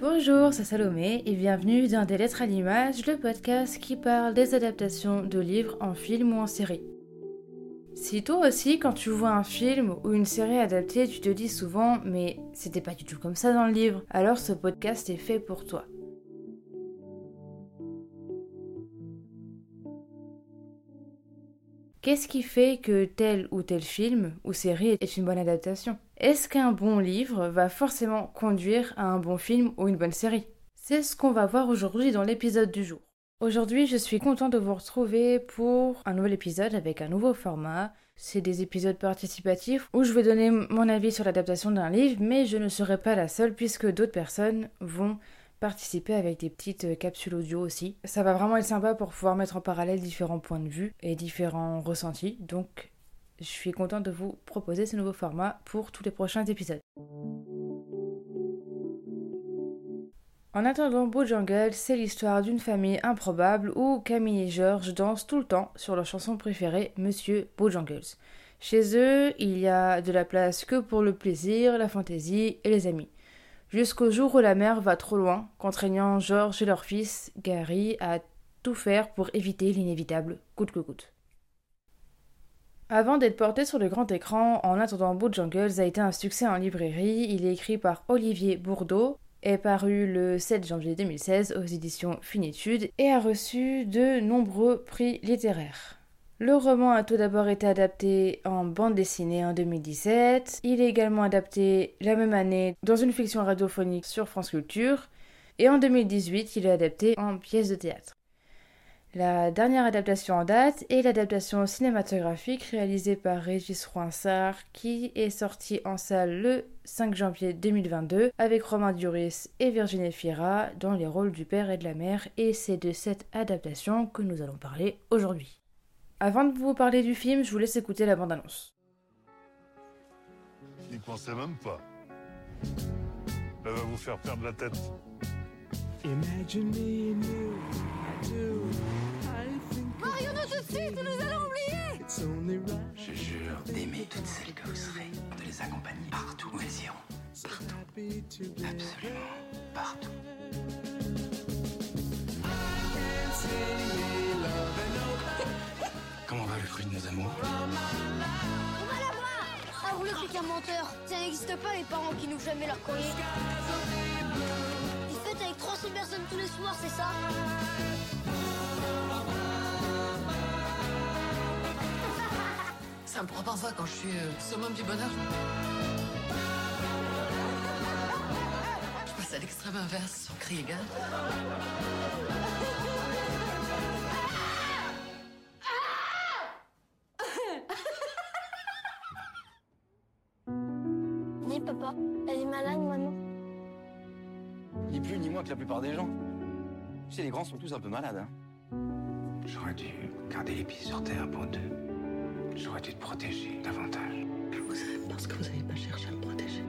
Bonjour, c'est Salomé et bienvenue dans Des Lettres à l'image, le podcast qui parle des adaptations de livres en film ou en série. Si toi aussi, quand tu vois un film ou une série adaptée, tu te dis souvent mais c'était pas du tout comme ça dans le livre, alors ce podcast est fait pour toi. Qu'est-ce qui fait que tel ou tel film ou série est une bonne adaptation? Est-ce qu'un bon livre va forcément conduire à un bon film ou une bonne série? C'est ce qu'on va voir aujourd'hui dans l'épisode du jour. Aujourd'hui, je suis content de vous retrouver pour un nouvel épisode avec un nouveau format. C'est des épisodes participatifs où je vais donner mon avis sur l'adaptation d'un livre, mais je ne serai pas la seule puisque d'autres personnes vont participer avec des petites capsules audio aussi. Ça va vraiment être sympa pour pouvoir mettre en parallèle différents points de vue et différents ressentis. Donc je suis contente de vous proposer ce nouveau format pour tous les prochains épisodes. En attendant Jungle, c'est l'histoire d'une famille improbable où Camille et George dansent tout le temps sur leur chanson préférée, Monsieur Bojangles. Chez eux, il y a de la place que pour le plaisir, la fantaisie et les amis jusqu'au jour où la mère va trop loin, contraignant George et leur fils, Gary, à tout faire pour éviter l'inévitable, coûte que coûte. Avant d'être porté sur le grand écran, En attendant Jungles a été un succès en librairie. Il est écrit par Olivier Bourdeau, est paru le 7 janvier 2016 aux éditions Finitude et a reçu de nombreux prix littéraires. Le roman a tout d'abord été adapté en bande dessinée en 2017. Il est également adapté la même année dans une fiction radiophonique sur France Culture. Et en 2018, il est adapté en pièce de théâtre. La dernière adaptation en date est l'adaptation cinématographique réalisée par Régis Roinsard qui est sortie en salle le 5 janvier 2022 avec Romain Duris et Virginie Fira dans les rôles du père et de la mère et c'est de cette adaptation que nous allons parler aujourd'hui. Avant de vous parler du film, je vous laisse écouter la bande-annonce. N'y pensez même pas. Elle va vous faire perdre la tête. Marions-nous tout de suite, nous allons oublier Je jure d'aimer toutes celles que vous serez, de les accompagner partout où elles iront. Partout. Absolument partout. Comment va le fruit de nos amours? On va la voir Ah, vous le qu'un menteur Ça n'existe pas les parents qui n'ouvrent jamais leur courrier. Tous les soirs, c'est ça Ça me prend parfois quand je suis euh, summum du bonheur. Je passe à l'extrême inverse sur cri égal. papa. Elle est malade, maman. Ni plus ni moins que la plupart des gens. Tu sais, les grands sont tous un peu malades. Hein. J'aurais dû garder les pieds sur terre pour deux. J'aurais dû te protéger davantage. Vous savez, parce que vous n'avez pas cherché à me protéger.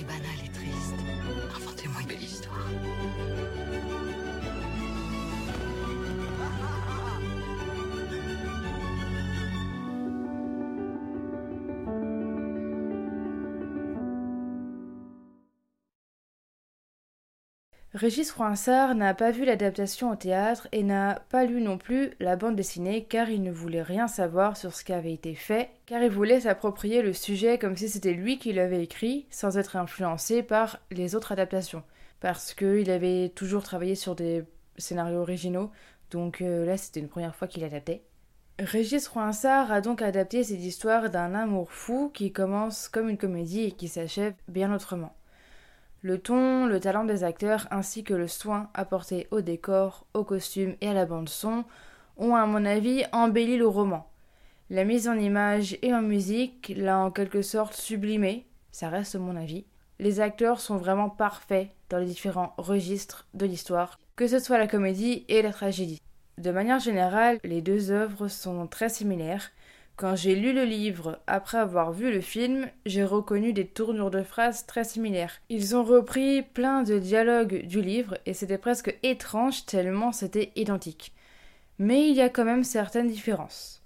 Et banal et triste. Régis Froissart n'a pas vu l'adaptation au théâtre et n'a pas lu non plus la bande dessinée car il ne voulait rien savoir sur ce qui avait été fait, car il voulait s'approprier le sujet comme si c'était lui qui l'avait écrit sans être influencé par les autres adaptations. Parce qu'il avait toujours travaillé sur des scénarios originaux, donc euh, là c'était une première fois qu'il adaptait. Régis Froissart a donc adapté cette histoire d'un amour fou qui commence comme une comédie et qui s'achève bien autrement. Le ton, le talent des acteurs ainsi que le soin apporté au décor, aux costumes et à la bande son ont à mon avis embelli le roman. La mise en image et en musique l'a en quelque sorte sublimé, ça reste mon avis. Les acteurs sont vraiment parfaits dans les différents registres de l'histoire, que ce soit la comédie et la tragédie. De manière générale, les deux œuvres sont très similaires, Quand j'ai lu le livre après avoir vu le film, j'ai reconnu des tournures de phrases très similaires. Ils ont repris plein de dialogues du livre et c'était presque étrange tellement c'était identique. Mais il y a quand même certaines différences.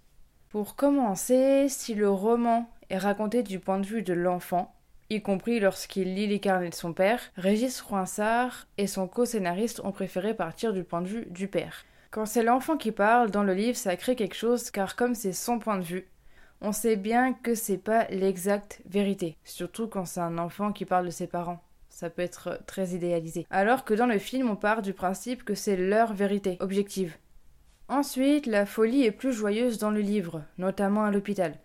Pour commencer, si le roman est raconté du point de vue de l'enfant, y compris lorsqu'il lit les carnets de son père, Régis Froissart et son co-scénariste ont préféré partir du point de vue du père. Quand c'est l'enfant qui parle, dans le livre, ça crée quelque chose car comme c'est son point de vue, on sait bien que c'est pas l'exacte vérité, surtout quand c'est un enfant qui parle de ses parents. Ça peut être très idéalisé. Alors que dans le film, on part du principe que c'est leur vérité, objective. Ensuite, la folie est plus joyeuse dans le livre, notamment à l'hôpital.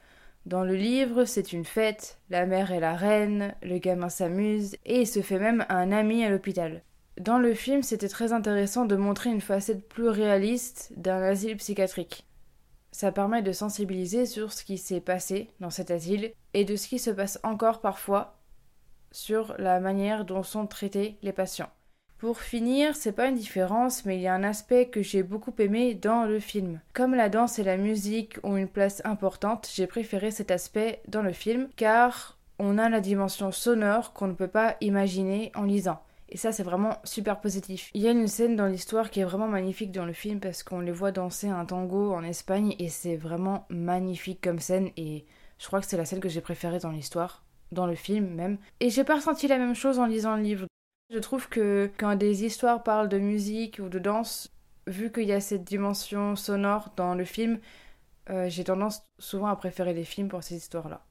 Dans le livre, c'est une fête, la mère est la reine, le gamin s'amuse, et il se fait même un ami à l'hôpital. Dans le film, c'était très intéressant de montrer une facette plus réaliste d'un asile psychiatrique. Ça permet de sensibiliser sur ce qui s'est passé dans cet asile et de ce qui se passe encore parfois sur la manière dont sont traités les patients. Pour finir, c'est pas une différence, mais il y a un aspect que j'ai beaucoup aimé dans le film. Comme la danse et la musique ont une place importante, j'ai préféré cet aspect dans le film car on a la dimension sonore qu'on ne peut pas imaginer en lisant. Et ça, c'est vraiment super positif. Il y a une scène dans l'histoire qui est vraiment magnifique dans le film parce qu'on les voit danser un tango en Espagne et c'est vraiment magnifique comme scène et je crois que c'est la scène que j'ai préférée dans l'histoire, dans le film même. Et j'ai pas ressenti la même chose en lisant le livre. Je trouve que quand des histoires parlent de musique ou de danse, vu qu'il y a cette dimension sonore dans le film, euh, j'ai tendance souvent à préférer les films pour ces histoires-là.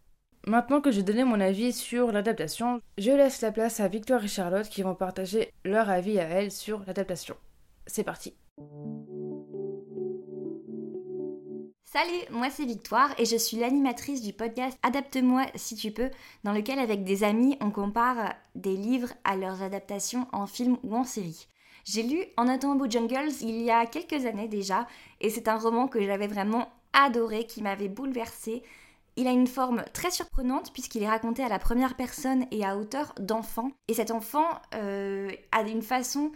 Maintenant que j'ai donné mon avis sur l'adaptation, je laisse la place à Victoire et Charlotte qui vont partager leur avis à elles sur l'adaptation. C'est parti. Salut, moi c'est Victoire et je suis l'animatrice du podcast Adapte-moi si tu peux, dans lequel avec des amis on compare des livres à leurs adaptations en film ou en série. J'ai lu En attendant Jungles il y a quelques années déjà et c'est un roman que j'avais vraiment adoré, qui m'avait bouleversée il a une forme très surprenante puisqu'il est raconté à la première personne et à hauteur d'enfant. Et cet enfant euh, a une façon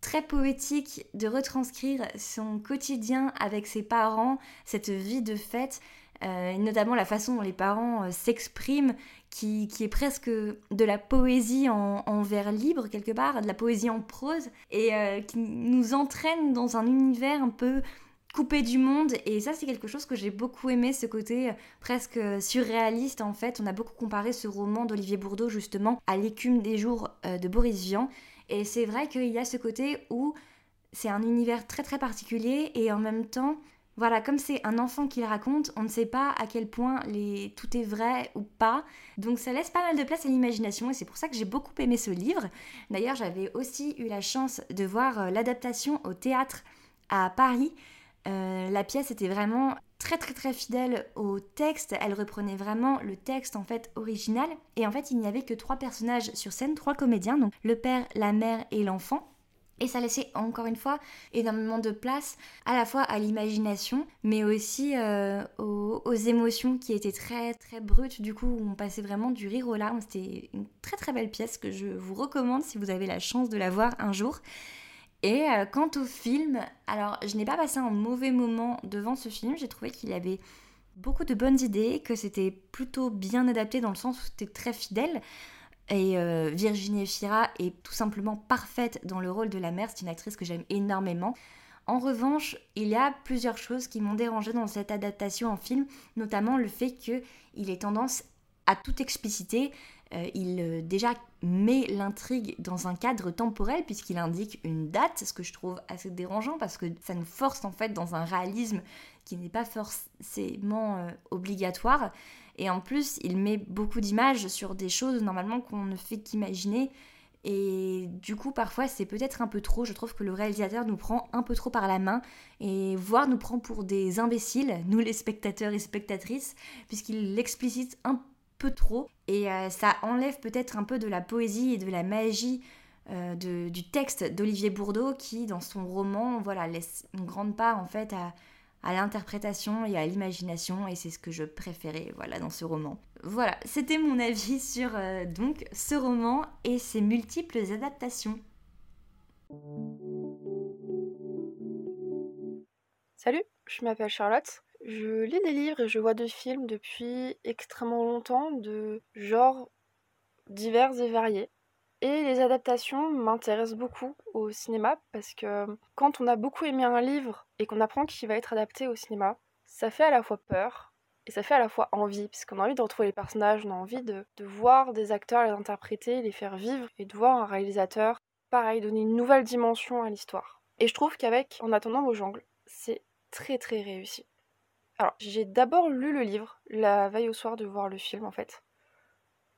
très poétique de retranscrire son quotidien avec ses parents, cette vie de fête, euh, notamment la façon dont les parents euh, s'expriment, qui, est presque de la poésie en, vers libre quelque part, de la poésie en prose, et qui nous entraîne dans un univers un peu coupé du monde et ça c'est quelque chose que j'ai beaucoup aimé ce côté euh, presque euh, surréaliste en fait on a beaucoup comparé ce roman d'Olivier Bourdeau justement à l'écume des jours euh, de Boris Vian et c'est vrai qu'il y a ce côté où c'est un univers très très particulier et en même temps voilà, comme c'est un enfant qui le raconte, on ne sait pas à quel point tout est vrai ou pas. Donc ça laisse pas mal de place à l'imagination et c'est pour ça que j'ai beaucoup aimé ce livre. D'ailleurs, j'avais aussi eu la chance de voir l'adaptation au théâtre à Paris euh, la pièce était vraiment très très très fidèle au texte, elle reprenait vraiment le texte en fait original et en fait il n'y avait que trois personnages sur scène, trois comédiens, donc le père, la mère et l'enfant. Et ça laissait encore une fois énormément de place à la fois à l'imagination, mais aussi euh, aux, aux, émotions qui étaient très très brutes. Du coup, on passait vraiment du rire aux larmes. C'était une très très belle pièce que je vous recommande si vous avez la chance de la voir un jour. Et euh, quant au film, alors je n'ai pas passé un mauvais moment devant ce film, j'ai trouvé qu'il avait beaucoup de bonnes idées, que c'était plutôt bien adapté dans le sens où c'était très fidèle. Et euh, Virginie Fira est tout simplement parfaite dans le rôle de la mère, c'est une actrice que j'aime énormément. En revanche, il y a plusieurs choses qui m'ont dérangé dans cette adaptation en film, notamment le fait qu'il ait tendance à tout expliciter, euh, il euh, déjà met l'intrigue dans un cadre temporel puisqu'il indique une date, ce que je trouve assez dérangeant parce que ça nous force en fait dans un réalisme qui n'est pas forcément euh, obligatoire. Et en plus, il met beaucoup d'images sur des choses normalement qu'on ne fait qu'imaginer. Et du coup, parfois, c'est peut-être un peu trop. Je trouve que le réalisateur nous prend un peu trop par la main et voire nous prend pour des imbéciles, nous les spectateurs et spectatrices, puisqu'il l'explicite un peu trop. Et euh, ça enlève peut-être un peu de la poésie et de la magie euh, du texte d'Olivier Bourdeau qui, dans son roman, voilà, laisse une grande part en fait à, l'interprétation et à l'imagination et c'est ce que je préférais voilà dans ce roman. Voilà, c'était mon avis sur euh, donc ce roman et ses multiples adaptations. Salut, je m'appelle Charlotte Je lis des livres et je vois des films depuis extrêmement longtemps, de genres divers et variés. Et les adaptations m'intéressent beaucoup au cinéma parce que quand on a beaucoup aimé un livre et qu'on apprend qu'il va être adapté au cinéma, ça fait à la fois peur et ça fait à la fois envie, parce qu'on a envie de retrouver les personnages, on a envie de, voir des acteurs les interpréter, les faire vivre, et de voir un réalisateur, pareil, donner une nouvelle dimension à l'histoire. Et je trouve qu'avec En attendant vos jungles, c'est très très réussi. Alors, j'ai d'abord lu le livre la veille au soir de voir le film en fait.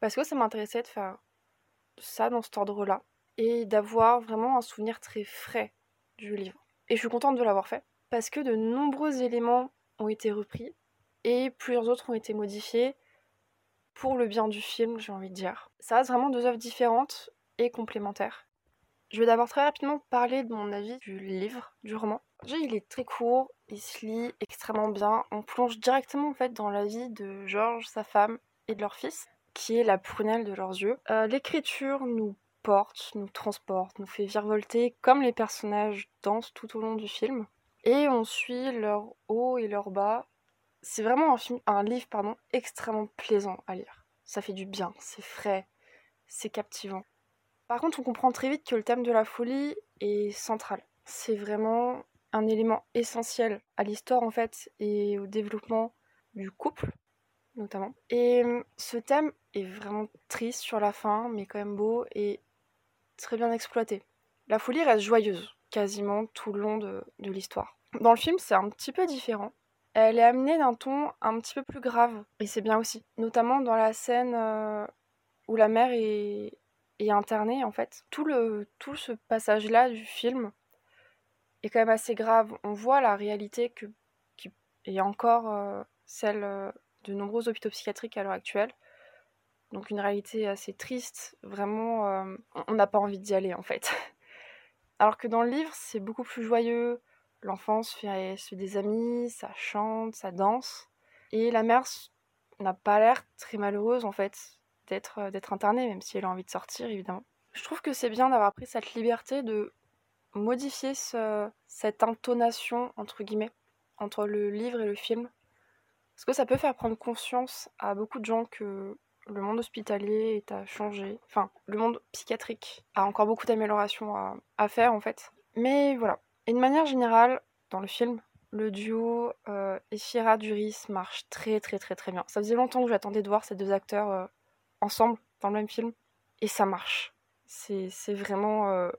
Parce que ça m'intéressait de faire ça dans cet ordre-là. Et d'avoir vraiment un souvenir très frais du livre. Et je suis contente de l'avoir fait. Parce que de nombreux éléments ont été repris. Et plusieurs autres ont été modifiés. Pour le bien du film, j'ai envie de dire. Ça reste vraiment deux œuvres différentes et complémentaires. Je vais d'abord très rapidement parler de mon avis du livre, du roman. Il est très court, il se lit extrêmement bien. On plonge directement en fait dans la vie de Georges, sa femme et de leur fils, qui est la prunelle de leurs yeux. Euh, l'écriture nous porte, nous transporte, nous fait virevolter comme les personnages dansent tout au long du film. Et on suit leur haut et leur bas. C'est vraiment un, film, un livre pardon, extrêmement plaisant à lire. Ça fait du bien, c'est frais, c'est captivant. Par contre, on comprend très vite que le thème de la folie est central. C'est vraiment un élément essentiel à l'histoire en fait et au développement du couple notamment. Et hum, ce thème est vraiment triste sur la fin, mais quand même beau et très bien exploité. La folie reste joyeuse quasiment tout le long de, l'histoire. Dans le film, c'est un petit peu différent. Elle est amenée d'un ton un petit peu plus grave, et c'est bien aussi. Notamment dans la scène euh, où la mère est, est internée, en fait. Tout, le, tout ce passage-là du film est quand même assez grave. On voit la réalité que, qui est encore euh, celle euh, de nombreux hôpitaux psychiatriques à l'heure actuelle. Donc une réalité assez triste, vraiment, euh, on n'a pas envie d'y aller en fait. Alors que dans le livre, c'est beaucoup plus joyeux, l'enfance fait, se fait des amis, ça chante, ça danse, et la mère n'a pas l'air très malheureuse en fait d'être internée, même si elle a envie de sortir évidemment. Je trouve que c'est bien d'avoir pris cette liberté de modifier cette intonation, entre guillemets, entre le livre et le film? Parce que ça peut faire prendre conscience à beaucoup de gens que le monde hospitalier est à changer? Enfin, le monde psychiatrique a encore beaucoup d'améliorations à, faire en fait. Mais voilà. Et de manière générale, dans le film, le duo euh, Duris marche très très très très bien. Ça faisait longtemps que j'attendais de voir ces deux acteurs euh, ensemble dans le même film. Et ça marche. C'est vraiment euh,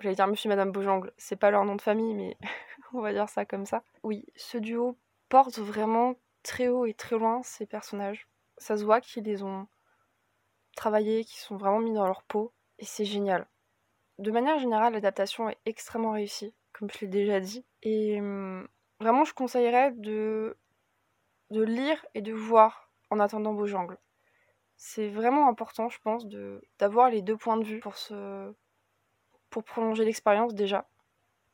J'allais dire monsieur et madame Beaujangle, c'est pas leur nom de famille, mais on va dire ça comme ça. Oui, ce duo porte vraiment très haut et très loin ces personnages. Ça se voit qu'ils les ont travaillés, qu'ils sont vraiment mis dans leur peau, et c'est génial. De manière générale, l'adaptation est extrêmement réussie, comme je l'ai déjà dit. Et hum, vraiment, je conseillerais de, lire et de voir en attendant Beaujangle. C'est vraiment important, je pense, d'avoir les deux points de vue pour se, pour prolonger l'expérience déjà,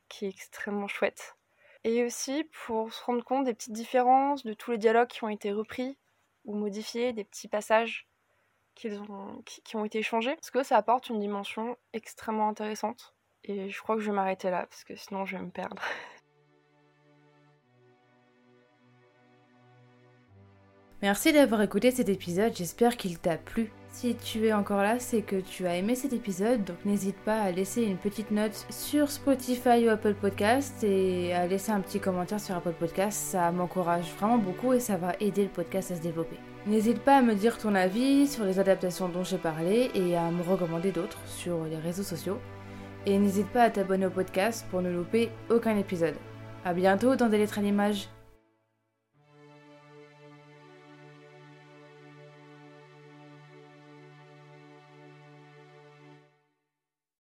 qui est extrêmement chouette. Et aussi pour se rendre compte des petites différences, de tous les dialogues qui ont été repris ou modifiés, des petits passages qui, ont, qui, ont été échangés, parce que ça apporte une dimension extrêmement intéressante. Et je crois que je vais m'arrêter là, parce que sinon je vais me perdre. Merci d'avoir écouté cet épisode, j'espère qu'il t'a plu. Si tu es encore là, c'est que tu as aimé cet épisode, donc n'hésite pas à laisser une petite note sur Spotify ou Apple Podcast et à laisser un petit commentaire sur Apple Podcast. Ça m'encourage vraiment beaucoup et ça va aider le podcast à se développer. N'hésite pas à me dire ton avis sur les adaptations dont j'ai parlé et à me recommander d'autres sur les réseaux sociaux. Et n'hésite pas à t'abonner au podcast pour ne louper aucun épisode. A bientôt dans des lettres à l'image.